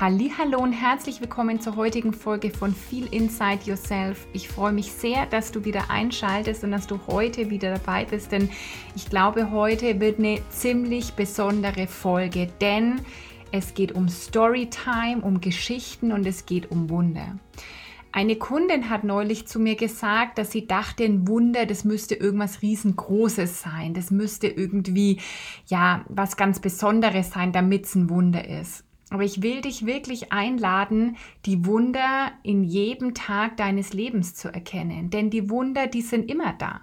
Hallo und herzlich willkommen zur heutigen Folge von Feel Inside Yourself. Ich freue mich sehr, dass du wieder einschaltest und dass du heute wieder dabei bist, denn ich glaube, heute wird eine ziemlich besondere Folge, denn es geht um Storytime, um Geschichten und es geht um Wunder. Eine Kundin hat neulich zu mir gesagt, dass sie dachte, ein Wunder, das müsste irgendwas riesengroßes sein. Das müsste irgendwie, ja, was ganz Besonderes sein, damit es ein Wunder ist. Aber ich will dich wirklich einladen, die Wunder in jedem Tag deines Lebens zu erkennen. Denn die Wunder, die sind immer da.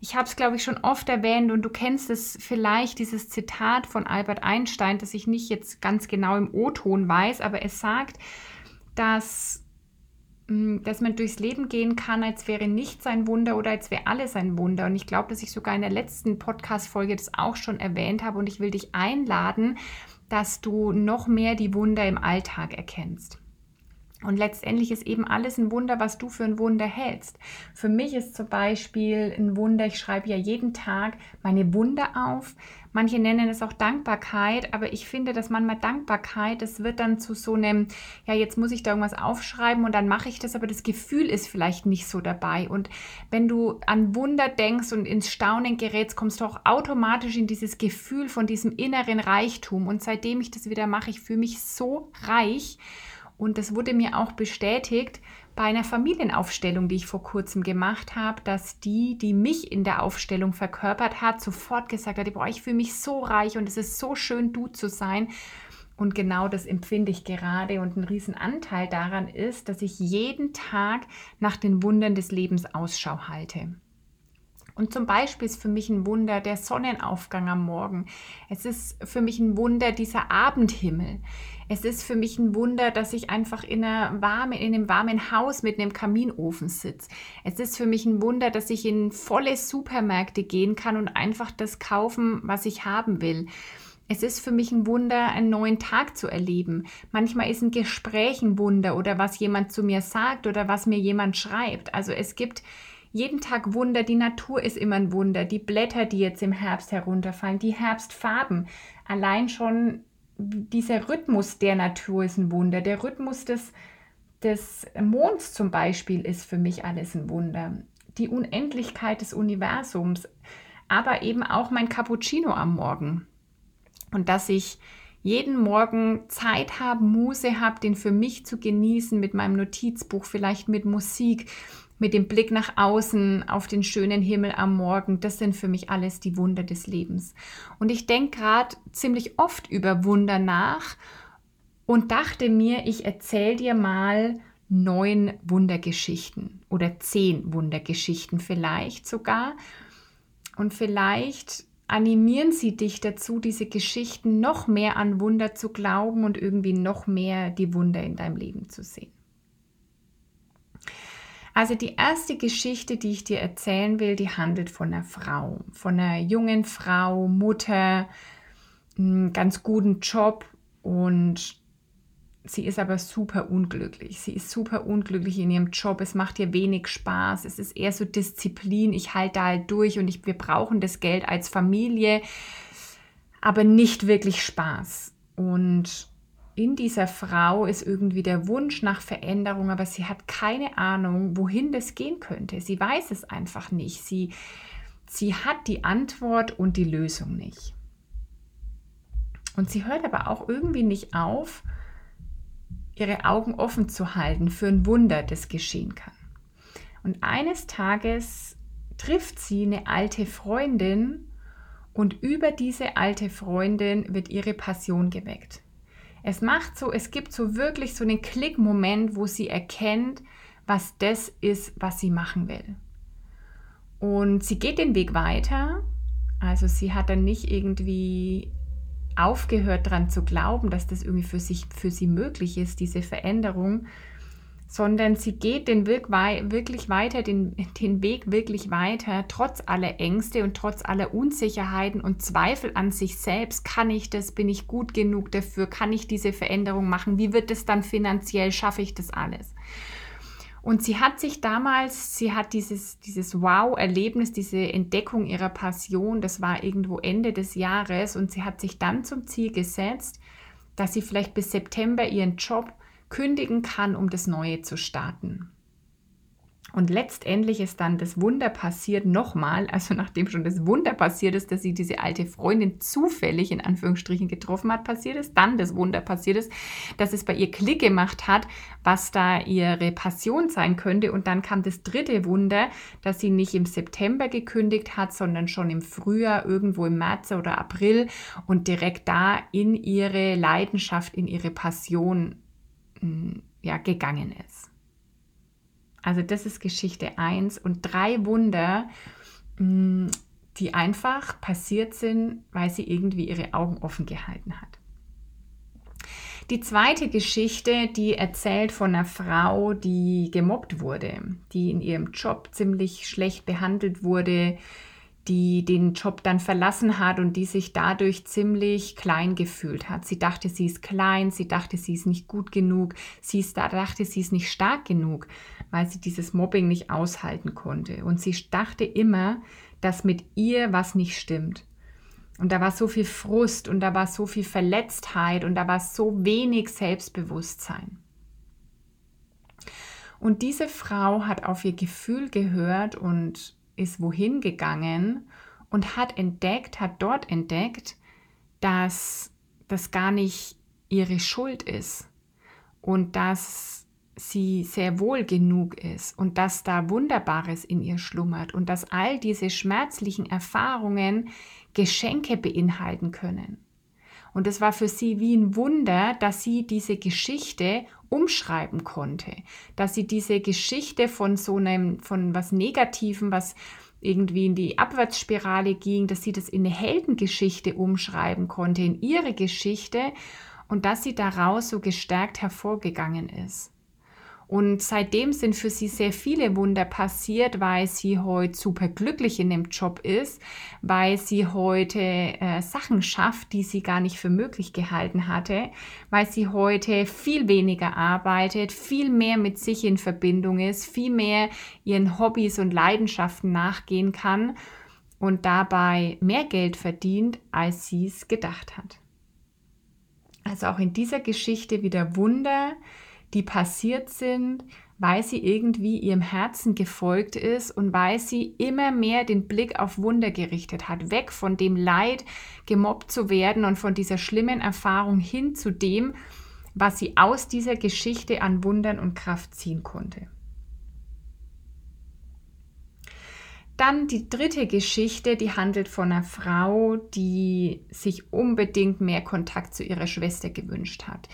Ich habe es, glaube ich, schon oft erwähnt und du kennst es vielleicht, dieses Zitat von Albert Einstein, das ich nicht jetzt ganz genau im O-Ton weiß, aber es sagt, dass, hm, dass man durchs Leben gehen kann, als wäre nichts ein Wunder oder als wäre alles ein Wunder. Und ich glaube, dass ich sogar in der letzten Podcast-Folge das auch schon erwähnt habe und ich will dich einladen, dass du noch mehr die Wunder im Alltag erkennst. Und letztendlich ist eben alles ein Wunder, was du für ein Wunder hältst. Für mich ist zum Beispiel ein Wunder, ich schreibe ja jeden Tag meine Wunder auf. Manche nennen es auch Dankbarkeit, aber ich finde, dass manchmal Dankbarkeit, das wird dann zu so einem, ja, jetzt muss ich da irgendwas aufschreiben und dann mache ich das, aber das Gefühl ist vielleicht nicht so dabei. Und wenn du an Wunder denkst und ins Staunen gerätst, kommst du auch automatisch in dieses Gefühl von diesem inneren Reichtum. Und seitdem ich das wieder mache, ich fühle mich so reich. Und das wurde mir auch bestätigt bei einer Familienaufstellung, die ich vor kurzem gemacht habe, dass die, die mich in der Aufstellung verkörpert hat, sofort gesagt hat, boah, ich fühle mich so reich und es ist so schön, du zu sein. Und genau das empfinde ich gerade. Und ein Riesenanteil daran ist, dass ich jeden Tag nach den Wundern des Lebens Ausschau halte. Und zum Beispiel ist für mich ein Wunder der Sonnenaufgang am Morgen. Es ist für mich ein Wunder dieser Abendhimmel. Es ist für mich ein Wunder, dass ich einfach in, einer warme, in einem warmen Haus mit einem Kaminofen sitze. Es ist für mich ein Wunder, dass ich in volle Supermärkte gehen kann und einfach das kaufen, was ich haben will. Es ist für mich ein Wunder, einen neuen Tag zu erleben. Manchmal ist ein Gespräch ein Wunder oder was jemand zu mir sagt oder was mir jemand schreibt. Also es gibt jeden Tag Wunder. Die Natur ist immer ein Wunder. Die Blätter, die jetzt im Herbst herunterfallen, die Herbstfarben. Allein schon dieser Rhythmus der Natur ist ein Wunder. Der Rhythmus des, des Monds zum Beispiel ist für mich alles ein Wunder. Die Unendlichkeit des Universums, aber eben auch mein Cappuccino am Morgen. Und dass ich jeden Morgen Zeit habe, Muse habe, den für mich zu genießen mit meinem Notizbuch, vielleicht mit Musik, mit dem Blick nach außen auf den schönen Himmel am Morgen, das sind für mich alles die Wunder des Lebens. Und ich denke gerade ziemlich oft über Wunder nach und dachte mir, ich erzähle dir mal neun Wundergeschichten oder zehn Wundergeschichten vielleicht sogar. Und vielleicht animieren sie dich dazu, diese Geschichten noch mehr an Wunder zu glauben und irgendwie noch mehr die Wunder in deinem Leben zu sehen. Also die erste Geschichte, die ich dir erzählen will, die handelt von einer Frau, von einer jungen Frau, Mutter, einen ganz guten Job und sie ist aber super unglücklich. Sie ist super unglücklich in ihrem Job. Es macht ihr wenig Spaß. Es ist eher so Disziplin. Ich halte da halt durch und ich, wir brauchen das Geld als Familie, aber nicht wirklich Spaß. Und in dieser Frau ist irgendwie der Wunsch nach Veränderung, aber sie hat keine Ahnung, wohin das gehen könnte. Sie weiß es einfach nicht. Sie, sie hat die Antwort und die Lösung nicht. Und sie hört aber auch irgendwie nicht auf, ihre Augen offen zu halten für ein Wunder, das geschehen kann. Und eines Tages trifft sie eine alte Freundin und über diese alte Freundin wird ihre Passion geweckt. Es macht so, es gibt so wirklich so einen Klickmoment, wo sie erkennt, was das ist, was sie machen will. Und sie geht den Weg weiter. Also sie hat dann nicht irgendwie aufgehört daran zu glauben, dass das irgendwie für, sich, für sie möglich ist, diese Veränderung, sondern sie geht den Weg wirklich weiter, den, den Weg wirklich weiter, trotz aller Ängste und trotz aller Unsicherheiten und Zweifel an sich selbst. Kann ich das? Bin ich gut genug dafür? Kann ich diese Veränderung machen? Wie wird es dann finanziell? Schaffe ich das alles? Und sie hat sich damals, sie hat dieses, dieses Wow-Erlebnis, diese Entdeckung ihrer Passion, das war irgendwo Ende des Jahres und sie hat sich dann zum Ziel gesetzt, dass sie vielleicht bis September ihren Job kündigen kann, um das Neue zu starten. Und letztendlich ist dann das Wunder passiert nochmal, also nachdem schon das Wunder passiert ist, dass sie diese alte Freundin zufällig in Anführungsstrichen getroffen hat, passiert ist, dann das Wunder passiert ist, dass es bei ihr Klick gemacht hat, was da ihre Passion sein könnte. Und dann kam das dritte Wunder, dass sie nicht im September gekündigt hat, sondern schon im Frühjahr, irgendwo im März oder April und direkt da in ihre Leidenschaft, in ihre Passion ja, gegangen ist. Also das ist Geschichte 1 und drei Wunder, die einfach passiert sind, weil sie irgendwie ihre Augen offen gehalten hat. Die zweite Geschichte, die erzählt von einer Frau, die gemobbt wurde, die in ihrem Job ziemlich schlecht behandelt wurde, die den Job dann verlassen hat und die sich dadurch ziemlich klein gefühlt hat. Sie dachte, sie ist klein, sie dachte, sie ist nicht gut genug, sie ist, dachte, sie ist nicht stark genug, weil sie dieses Mobbing nicht aushalten konnte. Und sie dachte immer, dass mit ihr was nicht stimmt. Und da war so viel Frust und da war so viel Verletztheit und da war so wenig Selbstbewusstsein. Und diese Frau hat auf ihr Gefühl gehört und ist wohin gegangen und hat entdeckt, hat dort entdeckt, dass das gar nicht ihre Schuld ist und dass sie sehr wohl genug ist und dass da Wunderbares in ihr schlummert und dass all diese schmerzlichen Erfahrungen Geschenke beinhalten können. Und es war für sie wie ein Wunder, dass sie diese Geschichte umschreiben konnte, dass sie diese Geschichte von so einem, von was Negativen, was irgendwie in die Abwärtsspirale ging, dass sie das in eine Heldengeschichte umschreiben konnte, in ihre Geschichte und dass sie daraus so gestärkt hervorgegangen ist. Und seitdem sind für sie sehr viele Wunder passiert, weil sie heute super glücklich in dem Job ist, weil sie heute äh, Sachen schafft, die sie gar nicht für möglich gehalten hatte, weil sie heute viel weniger arbeitet, viel mehr mit sich in Verbindung ist, viel mehr ihren Hobbys und Leidenschaften nachgehen kann und dabei mehr Geld verdient, als sie es gedacht hat. Also auch in dieser Geschichte wieder Wunder, die passiert sind, weil sie irgendwie ihrem Herzen gefolgt ist und weil sie immer mehr den Blick auf Wunder gerichtet hat, weg von dem Leid, gemobbt zu werden und von dieser schlimmen Erfahrung hin zu dem, was sie aus dieser Geschichte an Wundern und Kraft ziehen konnte. Dann die dritte Geschichte, die handelt von einer Frau, die sich unbedingt mehr Kontakt zu ihrer Schwester gewünscht hat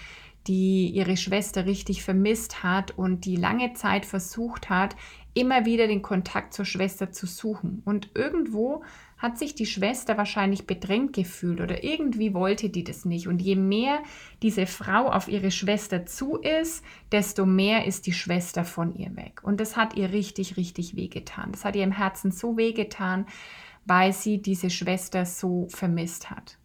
die ihre Schwester richtig vermisst hat und die lange Zeit versucht hat, immer wieder den Kontakt zur Schwester zu suchen. Und irgendwo hat sich die Schwester wahrscheinlich bedrängt gefühlt oder irgendwie wollte die das nicht. Und je mehr diese Frau auf ihre Schwester zu ist, desto mehr ist die Schwester von ihr weg. Und das hat ihr richtig, richtig wehgetan. Das hat ihr im Herzen so wehgetan, weil sie diese Schwester so vermisst hat.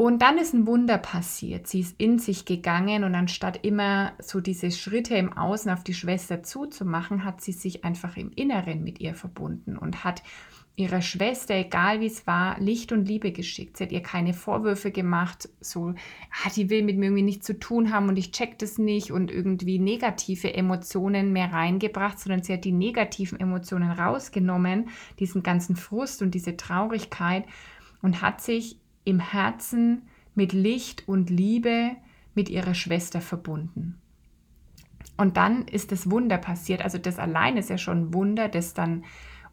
Und dann ist ein Wunder passiert. Sie ist in sich gegangen und anstatt immer so diese Schritte im Außen auf die Schwester zuzumachen, hat sie sich einfach im Inneren mit ihr verbunden und hat ihrer Schwester, egal wie es war, Licht und Liebe geschickt. Sie hat ihr keine Vorwürfe gemacht, so, ah, die will mit mir irgendwie nichts zu tun haben und ich check das nicht und irgendwie negative Emotionen mehr reingebracht, sondern sie hat die negativen Emotionen rausgenommen, diesen ganzen Frust und diese Traurigkeit und hat sich im Herzen mit Licht und Liebe mit ihrer Schwester verbunden. Und dann ist das Wunder passiert. Also das allein ist ja schon ein Wunder, das dann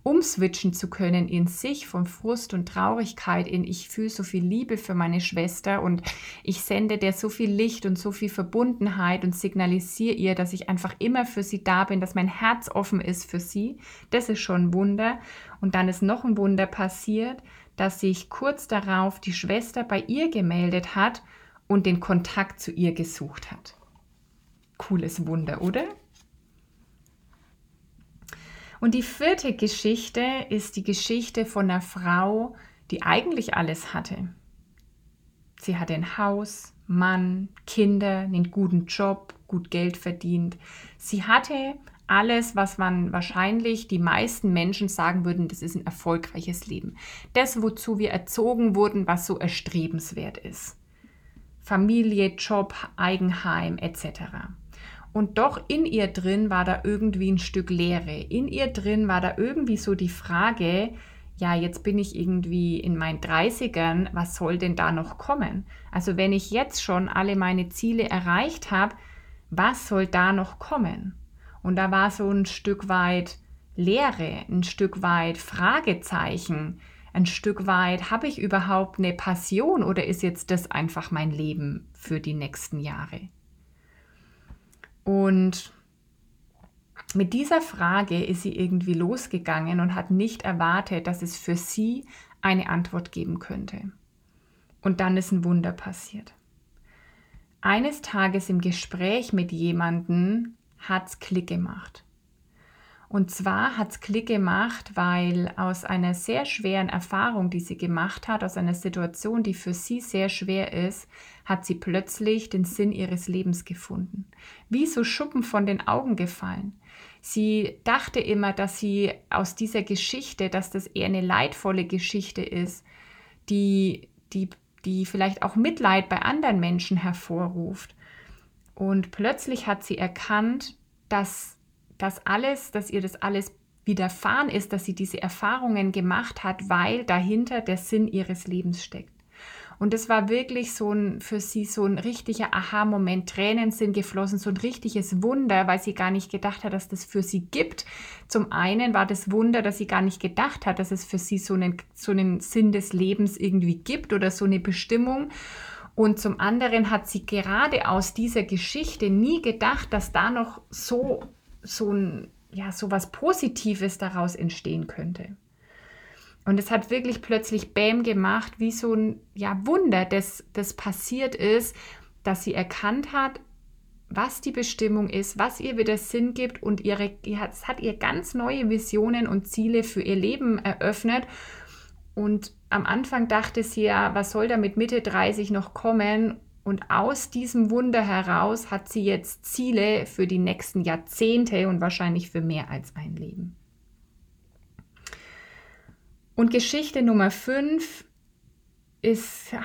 umswitchen zu können in sich von Frust und Traurigkeit in ich fühle so viel Liebe für meine Schwester und ich sende der so viel Licht und so viel Verbundenheit und signalisiere ihr, dass ich einfach immer für sie da bin, dass mein Herz offen ist für sie. Das ist schon ein Wunder. Und dann ist noch ein Wunder passiert, dass sich kurz darauf die Schwester bei ihr gemeldet hat und den Kontakt zu ihr gesucht hat. Cooles Wunder, oder? Und die vierte Geschichte ist die Geschichte von einer Frau, die eigentlich alles hatte. Sie hatte ein Haus, Mann, Kinder, einen guten Job, gut Geld verdient. Sie hatte alles, was man wahrscheinlich die meisten Menschen sagen würden, das ist ein erfolgreiches Leben. Das, wozu wir erzogen wurden, was so erstrebenswert ist. Familie, Job, Eigenheim etc. Und doch in ihr drin war da irgendwie ein Stück Leere. In ihr drin war da irgendwie so die Frage, ja, jetzt bin ich irgendwie in meinen 30ern, was soll denn da noch kommen? Also wenn ich jetzt schon alle meine Ziele erreicht habe, was soll da noch kommen? Und da war so ein Stück weit Leere, ein Stück weit Fragezeichen, ein Stück weit, habe ich überhaupt eine Passion oder ist jetzt das einfach mein Leben für die nächsten Jahre? Und mit dieser Frage ist sie irgendwie losgegangen und hat nicht erwartet, dass es für sie eine Antwort geben könnte. Und dann ist ein Wunder passiert. Eines Tages im Gespräch mit jemandem hat es Klick gemacht. Und zwar hat es Klick gemacht, weil aus einer sehr schweren Erfahrung, die sie gemacht hat, aus einer Situation, die für sie sehr schwer ist, hat sie plötzlich den Sinn ihres Lebens gefunden. Wie so Schuppen von den Augen gefallen. Sie dachte immer, dass sie aus dieser Geschichte, dass das eher eine leidvolle Geschichte ist, die, die, die vielleicht auch Mitleid bei anderen Menschen hervorruft. Und plötzlich hat sie erkannt, dass das alles, dass ihr das alles widerfahren ist, dass sie diese Erfahrungen gemacht hat, weil dahinter der Sinn ihres Lebens steckt. Und es war wirklich so ein, für sie so ein richtiger Aha-Moment. Tränen sind geflossen, so ein richtiges Wunder, weil sie gar nicht gedacht hat, dass das für sie gibt. Zum einen war das Wunder, dass sie gar nicht gedacht hat, dass es für sie so einen, so einen Sinn des Lebens irgendwie gibt oder so eine Bestimmung. Und zum anderen hat sie gerade aus dieser Geschichte nie gedacht, dass da noch so, so ein, ja, so was Positives daraus entstehen könnte. Und es hat wirklich plötzlich Bäm gemacht, wie so ein ja, Wunder, das, das passiert ist, dass sie erkannt hat, was die Bestimmung ist, was ihr wieder Sinn gibt und ihre, es hat ihr ganz neue Visionen und Ziele für ihr Leben eröffnet. Und am Anfang dachte sie ja, was soll da mit Mitte 30 noch kommen? Und aus diesem Wunder heraus hat sie jetzt Ziele für die nächsten Jahrzehnte und wahrscheinlich für mehr als ein Leben. Und Geschichte Nummer 5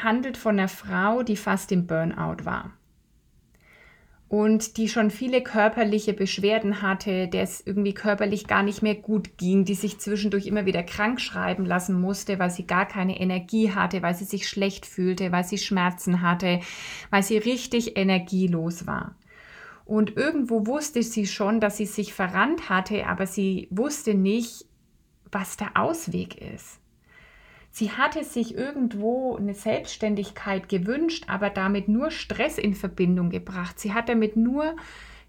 handelt von einer Frau, die fast im Burnout war und die schon viele körperliche Beschwerden hatte, der es irgendwie körperlich gar nicht mehr gut ging, die sich zwischendurch immer wieder krank schreiben lassen musste, weil sie gar keine Energie hatte, weil sie sich schlecht fühlte, weil sie Schmerzen hatte, weil sie richtig energielos war. Und irgendwo wusste sie schon, dass sie sich verrannt hatte, aber sie wusste nicht, was der Ausweg ist. Sie hatte sich irgendwo eine Selbstständigkeit gewünscht, aber damit nur Stress in Verbindung gebracht. Sie hat damit nur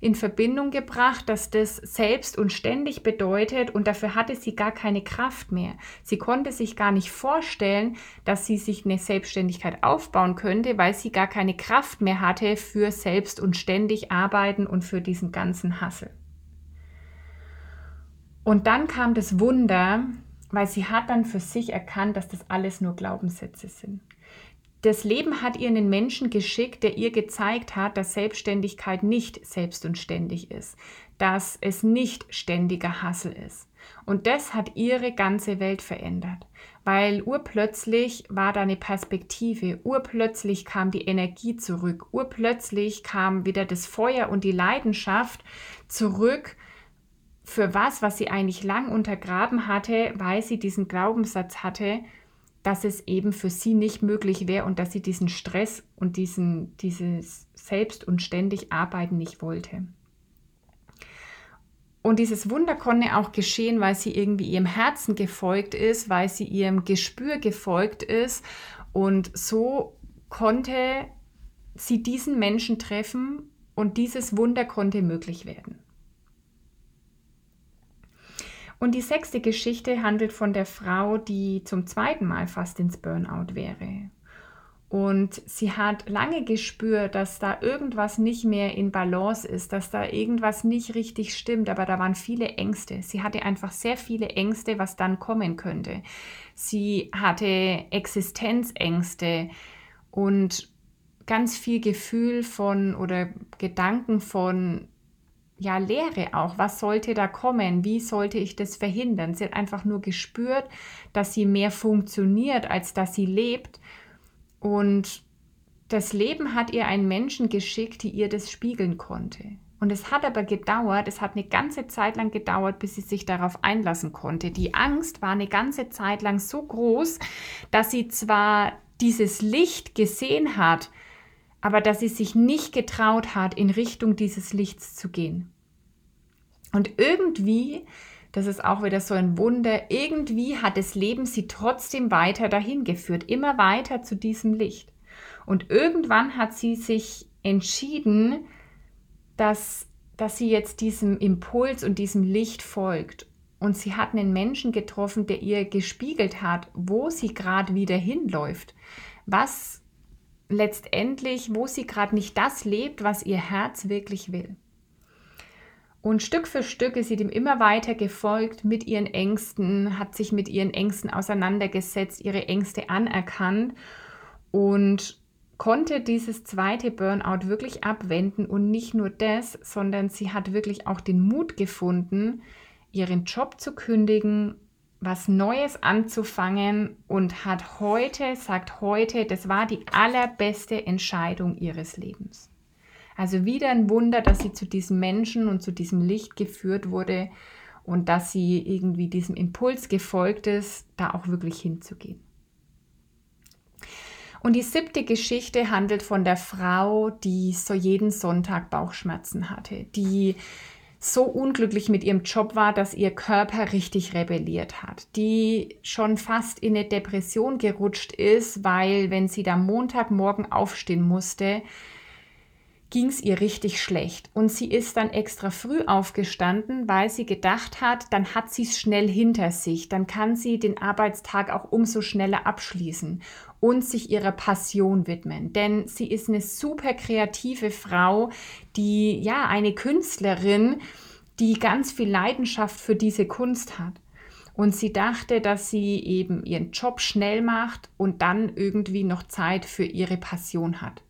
in Verbindung gebracht, dass das selbst und ständig bedeutet und dafür hatte sie gar keine Kraft mehr. Sie konnte sich gar nicht vorstellen, dass sie sich eine Selbstständigkeit aufbauen könnte, weil sie gar keine Kraft mehr hatte für selbst und ständig arbeiten und für diesen ganzen Hassel. Und dann kam das Wunder, weil sie hat dann für sich erkannt, dass das alles nur Glaubenssätze sind. das Leben hat ihr einen Menschen geschickt, der ihr gezeigt hat, dass Selbstständigkeit nicht selbst und ständig ist, dass es nicht ständiger Hassel ist. Und das hat ihre ganze Welt verändert, weil urplötzlich war da eine Perspektive, urplötzlich kam die Energie zurück, urplötzlich kam wieder das Feuer und die Leidenschaft zurück für was, was sie eigentlich lang untergraben hatte, weil sie diesen Glaubenssatz hatte, dass es eben für sie nicht möglich wäre und dass sie diesen Stress und diesen, dieses Selbst- und ständig Arbeiten nicht wollte. Und dieses Wunder konnte auch geschehen, weil sie irgendwie ihrem Herzen gefolgt ist, weil sie ihrem Gespür gefolgt ist. Und so konnte sie diesen Menschen treffen und dieses Wunder konnte möglich werden. Und die sechste Geschichte handelt von der Frau, die zum zweiten Mal fast ins Burnout wäre. Und sie hat lange gespürt, dass da irgendwas nicht mehr in Balance ist, dass da irgendwas nicht richtig stimmt, aber da waren viele Ängste. Sie hatte einfach sehr viele Ängste, was dann kommen könnte. Sie hatte Existenzängste und ganz viel Gefühl von oder Gedanken von ja, Lehre auch. Was sollte da kommen? Wie sollte ich das verhindern? Sie hat einfach nur gespürt, dass sie mehr funktioniert, als dass sie lebt. Und das Leben hat ihr einen Menschen geschickt, die ihr das spiegeln konnte. Und es hat aber gedauert, es hat eine ganze Zeit lang gedauert, bis sie sich darauf einlassen konnte. Die Angst war eine ganze Zeit lang so groß, dass sie zwar dieses Licht gesehen hat, aber dass sie sich nicht getraut hat, in Richtung dieses Lichts zu gehen. Und irgendwie, das ist auch wieder so ein Wunder, irgendwie hat das Leben sie trotzdem weiter dahin geführt, immer weiter zu diesem Licht. Und irgendwann hat sie sich entschieden, dass, dass sie jetzt diesem Impuls und diesem Licht folgt. Und sie hat einen Menschen getroffen, der ihr gespiegelt hat, wo sie gerade wieder hinläuft. Was letztendlich, wo sie gerade nicht das lebt, was ihr Herz wirklich will. Und Stück für Stück ist sie dem immer weiter gefolgt mit ihren Ängsten, hat sich mit ihren Ängsten auseinandergesetzt, ihre Ängste anerkannt und konnte dieses zweite Burnout wirklich abwenden. Und nicht nur das, sondern sie hat wirklich auch den Mut gefunden, ihren Job zu kündigen was Neues anzufangen und hat heute, sagt heute, das war die allerbeste Entscheidung ihres Lebens. Also wieder ein Wunder, dass sie zu diesem Menschen und zu diesem Licht geführt wurde und dass sie irgendwie diesem Impuls gefolgt ist, da auch wirklich hinzugehen. Und die siebte Geschichte handelt von der Frau, die so jeden Sonntag Bauchschmerzen hatte, die so unglücklich mit ihrem Job war, dass ihr Körper richtig rebelliert hat, die schon fast in eine Depression gerutscht ist, weil wenn sie da Montagmorgen aufstehen musste, ging es ihr richtig schlecht. Und sie ist dann extra früh aufgestanden, weil sie gedacht hat, dann hat sie es schnell hinter sich, dann kann sie den Arbeitstag auch umso schneller abschließen und sich ihrer Passion widmen. Denn sie ist eine super kreative Frau, die ja eine Künstlerin, die ganz viel Leidenschaft für diese Kunst hat. Und sie dachte, dass sie eben ihren Job schnell macht und dann irgendwie noch Zeit für ihre Passion hat.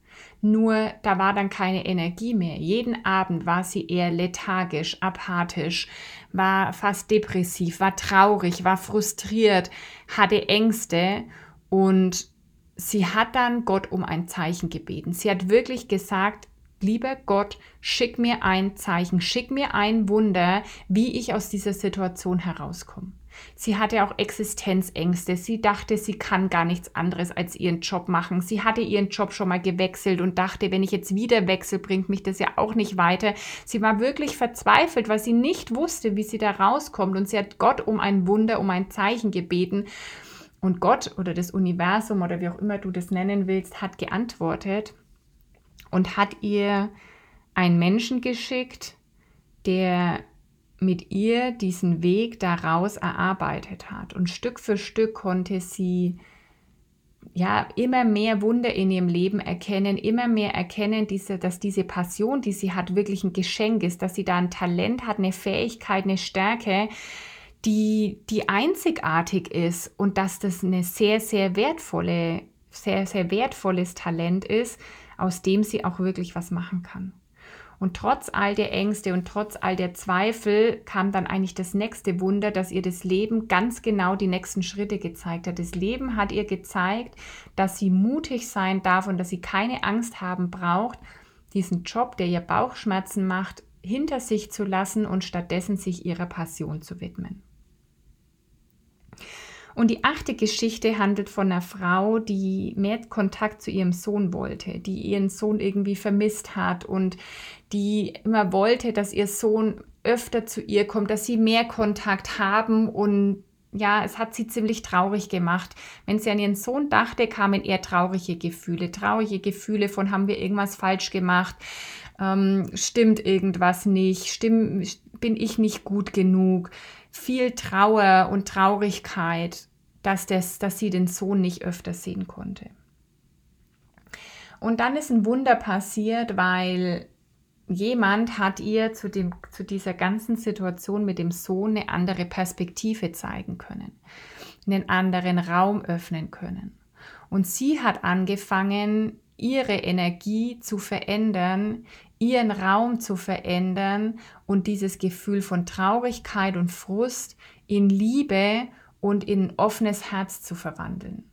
Nur da war dann keine Energie mehr. Jeden Abend war sie eher lethargisch, apathisch, war fast depressiv, war traurig, war frustriert, hatte Ängste und sie hat dann Gott um ein Zeichen gebeten. Sie hat wirklich gesagt, lieber Gott, schick mir ein Zeichen, schick mir ein Wunder, wie ich aus dieser Situation herauskomme. Sie hatte auch Existenzängste. Sie dachte, sie kann gar nichts anderes als ihren Job machen. Sie hatte ihren Job schon mal gewechselt und dachte, wenn ich jetzt wieder wechsle, bringt mich das ja auch nicht weiter. Sie war wirklich verzweifelt, weil sie nicht wusste, wie sie da rauskommt. Und sie hat Gott um ein Wunder, um ein Zeichen gebeten. Und Gott oder das Universum oder wie auch immer du das nennen willst, hat geantwortet und hat ihr einen Menschen geschickt, der mit ihr diesen Weg daraus erarbeitet hat. Und Stück für Stück konnte sie ja immer mehr Wunder in ihrem Leben erkennen, immer mehr erkennen, diese, dass diese Passion, die sie hat, wirklich ein Geschenk ist, dass sie da ein Talent hat, eine Fähigkeit, eine Stärke, die, die einzigartig ist und dass das eine sehr, sehr wertvolle sehr, sehr wertvolles Talent ist, aus dem sie auch wirklich was machen kann. Und trotz all der Ängste und trotz all der Zweifel kam dann eigentlich das nächste Wunder, dass ihr das Leben ganz genau die nächsten Schritte gezeigt hat. Das Leben hat ihr gezeigt, dass sie mutig sein darf und dass sie keine Angst haben braucht, diesen Job, der ihr Bauchschmerzen macht, hinter sich zu lassen und stattdessen sich ihrer Passion zu widmen. Und die achte Geschichte handelt von einer Frau, die mehr Kontakt zu ihrem Sohn wollte, die ihren Sohn irgendwie vermisst hat und die immer wollte, dass ihr Sohn öfter zu ihr kommt, dass sie mehr Kontakt haben und ja, es hat sie ziemlich traurig gemacht. Wenn sie an ihren Sohn dachte, kamen eher traurige Gefühle. Traurige Gefühle von, haben wir irgendwas falsch gemacht? Ähm, stimmt irgendwas nicht? Stimm, bin ich nicht gut genug? viel Trauer und Traurigkeit, dass, das, dass sie den Sohn nicht öfter sehen konnte. Und dann ist ein Wunder passiert, weil jemand hat ihr zu, dem, zu dieser ganzen Situation mit dem Sohn eine andere Perspektive zeigen können, einen anderen Raum öffnen können. Und sie hat angefangen, ihre Energie zu verändern, ihren Raum zu verändern und dieses Gefühl von Traurigkeit und Frust in Liebe und in offenes Herz zu verwandeln.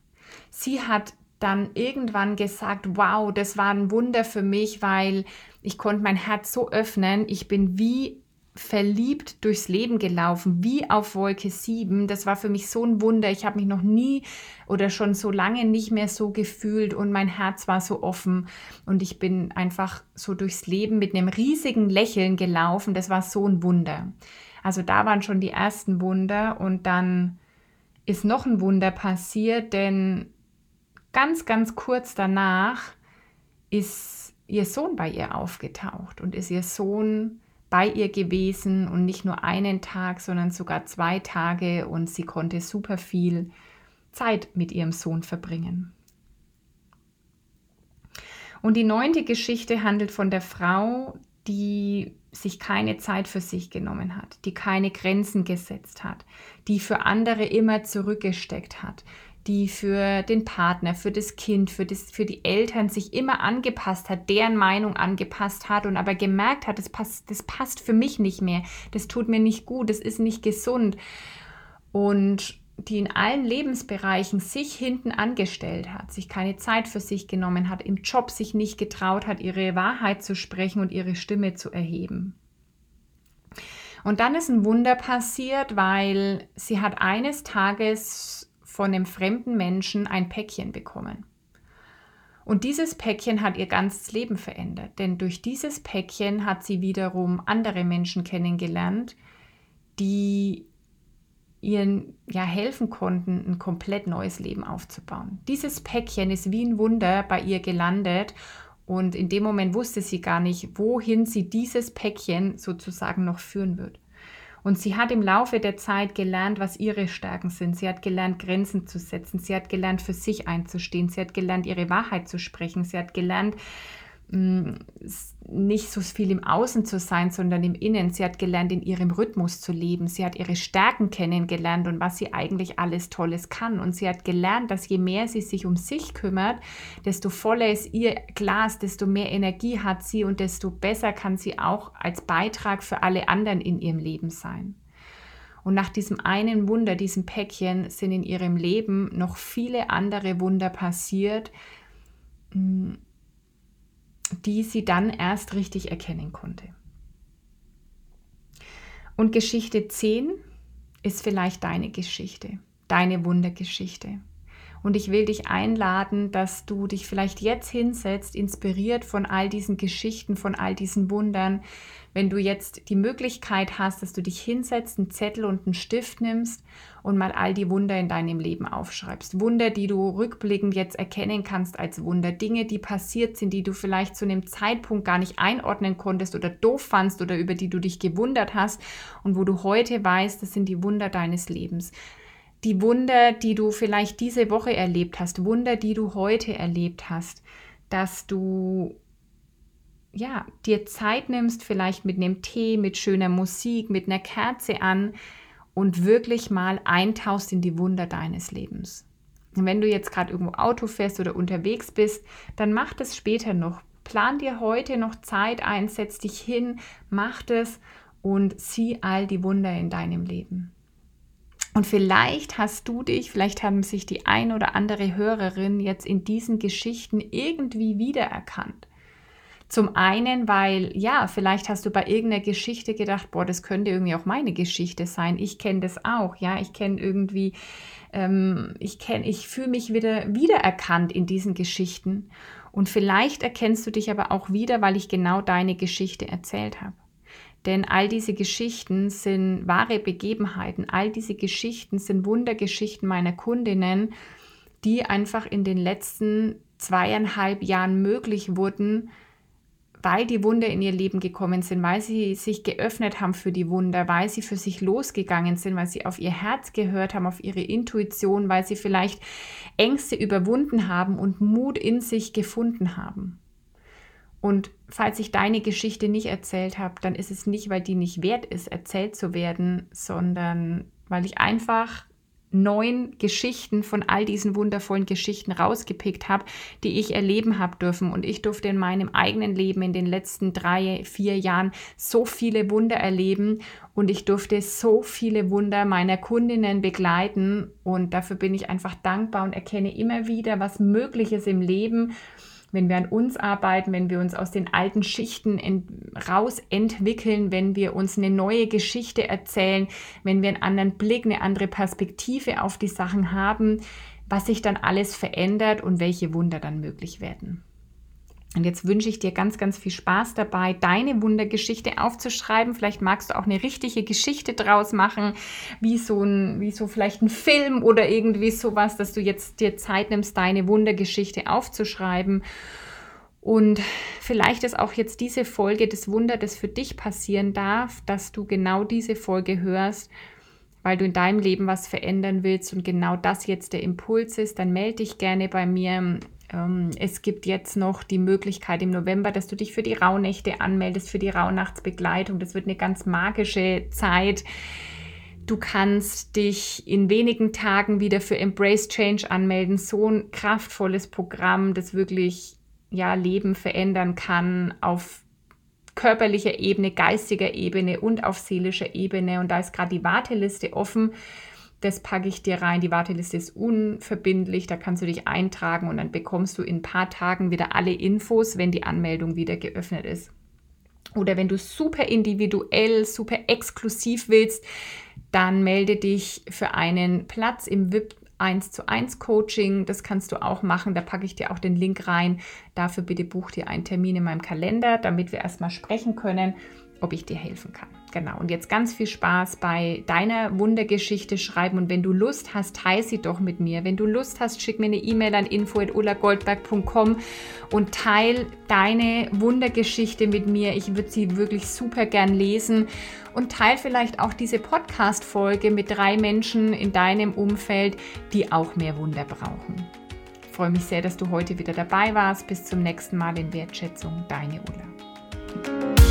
Sie hat dann irgendwann gesagt, wow, das war ein Wunder für mich, weil ich konnte mein Herz so öffnen, ich bin wie verliebt durchs Leben gelaufen, wie auf Wolke 7. Das war für mich so ein Wunder. Ich habe mich noch nie oder schon so lange nicht mehr so gefühlt und mein Herz war so offen und ich bin einfach so durchs Leben mit einem riesigen Lächeln gelaufen. Das war so ein Wunder. Also da waren schon die ersten Wunder und dann ist noch ein Wunder passiert, denn ganz, ganz kurz danach ist ihr Sohn bei ihr aufgetaucht und ist ihr Sohn bei ihr gewesen und nicht nur einen Tag, sondern sogar zwei Tage und sie konnte super viel Zeit mit ihrem Sohn verbringen. Und die neunte Geschichte handelt von der Frau, die sich keine Zeit für sich genommen hat, die keine Grenzen gesetzt hat, die für andere immer zurückgesteckt hat, die für den Partner, für das Kind, für, das, für die Eltern sich immer angepasst hat, deren Meinung angepasst hat und aber gemerkt hat, das passt, das passt für mich nicht mehr, das tut mir nicht gut, das ist nicht gesund. Und die in allen Lebensbereichen sich hinten angestellt hat, sich keine Zeit für sich genommen hat, im Job sich nicht getraut hat, ihre Wahrheit zu sprechen und ihre Stimme zu erheben. Und dann ist ein Wunder passiert, weil sie hat eines Tages von einem fremden Menschen ein Päckchen bekommen. Und dieses Päckchen hat ihr ganzes Leben verändert, denn durch dieses Päckchen hat sie wiederum andere Menschen kennengelernt, die ihnen ja helfen konnten, ein komplett neues Leben aufzubauen. Dieses Päckchen ist wie ein Wunder bei ihr gelandet und in dem Moment wusste sie gar nicht, wohin sie dieses Päckchen sozusagen noch führen wird. Und sie hat im Laufe der Zeit gelernt, was ihre Stärken sind. Sie hat gelernt, Grenzen zu setzen. Sie hat gelernt, für sich einzustehen. Sie hat gelernt, ihre Wahrheit zu sprechen. Sie hat gelernt, nicht so viel im Außen zu sein, sondern im Innen. Sie hat gelernt, in ihrem Rhythmus zu leben. Sie hat ihre Stärken kennengelernt und was sie eigentlich alles Tolles kann. Und sie hat gelernt, dass je mehr sie sich um sich kümmert, desto voller ist ihr Glas, desto mehr Energie hat sie und desto besser kann sie auch als Beitrag für alle anderen in ihrem Leben sein. Und nach diesem einen Wunder, diesem Päckchen, sind in ihrem Leben noch viele andere Wunder passiert mm, die sie dann erst richtig erkennen konnte. Und Geschichte 10 ist vielleicht deine Geschichte, deine Wundergeschichte. Und ich will dich einladen, dass du dich vielleicht jetzt hinsetzt, inspiriert von all diesen Geschichten, von all diesen Wundern. Wenn du jetzt die Möglichkeit hast, dass du dich hinsetzt, einen Zettel und einen Stift nimmst und mal all die Wunder in deinem Leben aufschreibst. Wunder, die du rückblickend jetzt erkennen kannst als Wunder. Dinge, die passiert sind, die du vielleicht zu einem Zeitpunkt gar nicht einordnen konntest oder doof fandst oder über die du dich gewundert hast und wo du heute weißt, das sind die Wunder deines Lebens die Wunder, die du vielleicht diese Woche erlebt hast, Wunder, die du heute erlebt hast, dass du ja, dir Zeit nimmst, vielleicht mit einem Tee, mit schöner Musik, mit einer Kerze an und wirklich mal eintauchst in die Wunder deines Lebens. wenn du jetzt gerade irgendwo Auto fährst oder unterwegs bist, dann mach das später noch. Plan dir heute noch Zeit ein, setz dich hin, mach das und sieh all die Wunder in deinem Leben. Und vielleicht hast du dich, vielleicht haben sich die ein oder andere Hörerin jetzt in diesen Geschichten irgendwie wiedererkannt. Zum einen, weil, ja, vielleicht hast du bei irgendeiner Geschichte gedacht, boah, das könnte irgendwie auch meine Geschichte sein. Ich kenne das auch, ja. Ich kenne irgendwie, ähm, ich kenne, ich fühle mich wieder wiedererkannt in diesen Geschichten. Und vielleicht erkennst du dich aber auch wieder, weil ich genau deine Geschichte erzählt habe. Denn all diese Geschichten sind wahre Begebenheiten, all diese Geschichten sind Wundergeschichten meiner Kundinnen, die einfach in den letzten zweieinhalb Jahren möglich wurden, weil die Wunder in ihr Leben gekommen sind, weil sie sich geöffnet haben für die Wunder, weil sie für sich losgegangen sind, weil sie auf ihr Herz gehört haben, auf ihre Intuition, weil sie vielleicht Ängste überwunden haben und Mut in sich gefunden haben. Und falls ich deine Geschichte nicht erzählt habe, dann ist es nicht, weil die nicht wert ist, erzählt zu werden, sondern weil ich einfach neun Geschichten von all diesen wundervollen Geschichten rausgepickt habe, die ich erleben habe dürfen. Und ich durfte in meinem eigenen Leben in den letzten drei, vier Jahren so viele Wunder erleben und ich durfte so viele Wunder meiner Kundinnen begleiten. Und dafür bin ich einfach dankbar und erkenne immer wieder, was möglich ist im Leben wenn wir an uns arbeiten, wenn wir uns aus den alten Schichten ent raus entwickeln, wenn wir uns eine neue Geschichte erzählen, wenn wir einen anderen Blick, eine andere Perspektive auf die Sachen haben, was sich dann alles verändert und welche Wunder dann möglich werden. Und jetzt wünsche ich dir ganz, ganz viel Spaß dabei, deine Wundergeschichte aufzuschreiben. Vielleicht magst du auch eine richtige Geschichte draus machen, wie so ein, wie so vielleicht ein Film oder irgendwie sowas, dass du jetzt dir Zeit nimmst, deine Wundergeschichte aufzuschreiben. Und vielleicht ist auch jetzt diese Folge das Wunder, das für dich passieren darf, dass du genau diese Folge hörst, weil du in deinem Leben was verändern willst und genau das jetzt der Impuls ist, dann melde dich gerne bei mir es gibt jetzt noch die Möglichkeit im November, dass du dich für die Rauhnächte anmeldest, für die Rauhnachtsbegleitung. Das wird eine ganz magische Zeit. Du kannst dich in wenigen Tagen wieder für Embrace Change anmelden. So ein kraftvolles Programm, das wirklich ja, Leben verändern kann auf körperlicher Ebene, geistiger Ebene und auf seelischer Ebene. Und da ist gerade die Warteliste offen. Das packe ich dir rein. Die Warteliste ist unverbindlich. Da kannst du dich eintragen und dann bekommst du in ein paar Tagen wieder alle Infos, wenn die Anmeldung wieder geöffnet ist. Oder wenn du super individuell, super exklusiv willst, dann melde dich für einen Platz im VIP 1 zu 1 Coaching. Das kannst du auch machen. Da packe ich dir auch den Link rein. Dafür bitte buch dir einen Termin in meinem Kalender, damit wir erstmal sprechen können ob ich dir helfen kann. Genau. Und jetzt ganz viel Spaß bei deiner Wundergeschichte schreiben. Und wenn du Lust hast, teile sie doch mit mir. Wenn du Lust hast, schick mir eine E-Mail an info.ulagoldberg.com und teile deine Wundergeschichte mit mir. Ich würde sie wirklich super gern lesen. Und teile vielleicht auch diese Podcast-Folge mit drei Menschen in deinem Umfeld, die auch mehr Wunder brauchen. Ich freue mich sehr, dass du heute wieder dabei warst. Bis zum nächsten Mal in Wertschätzung. Deine Ulla.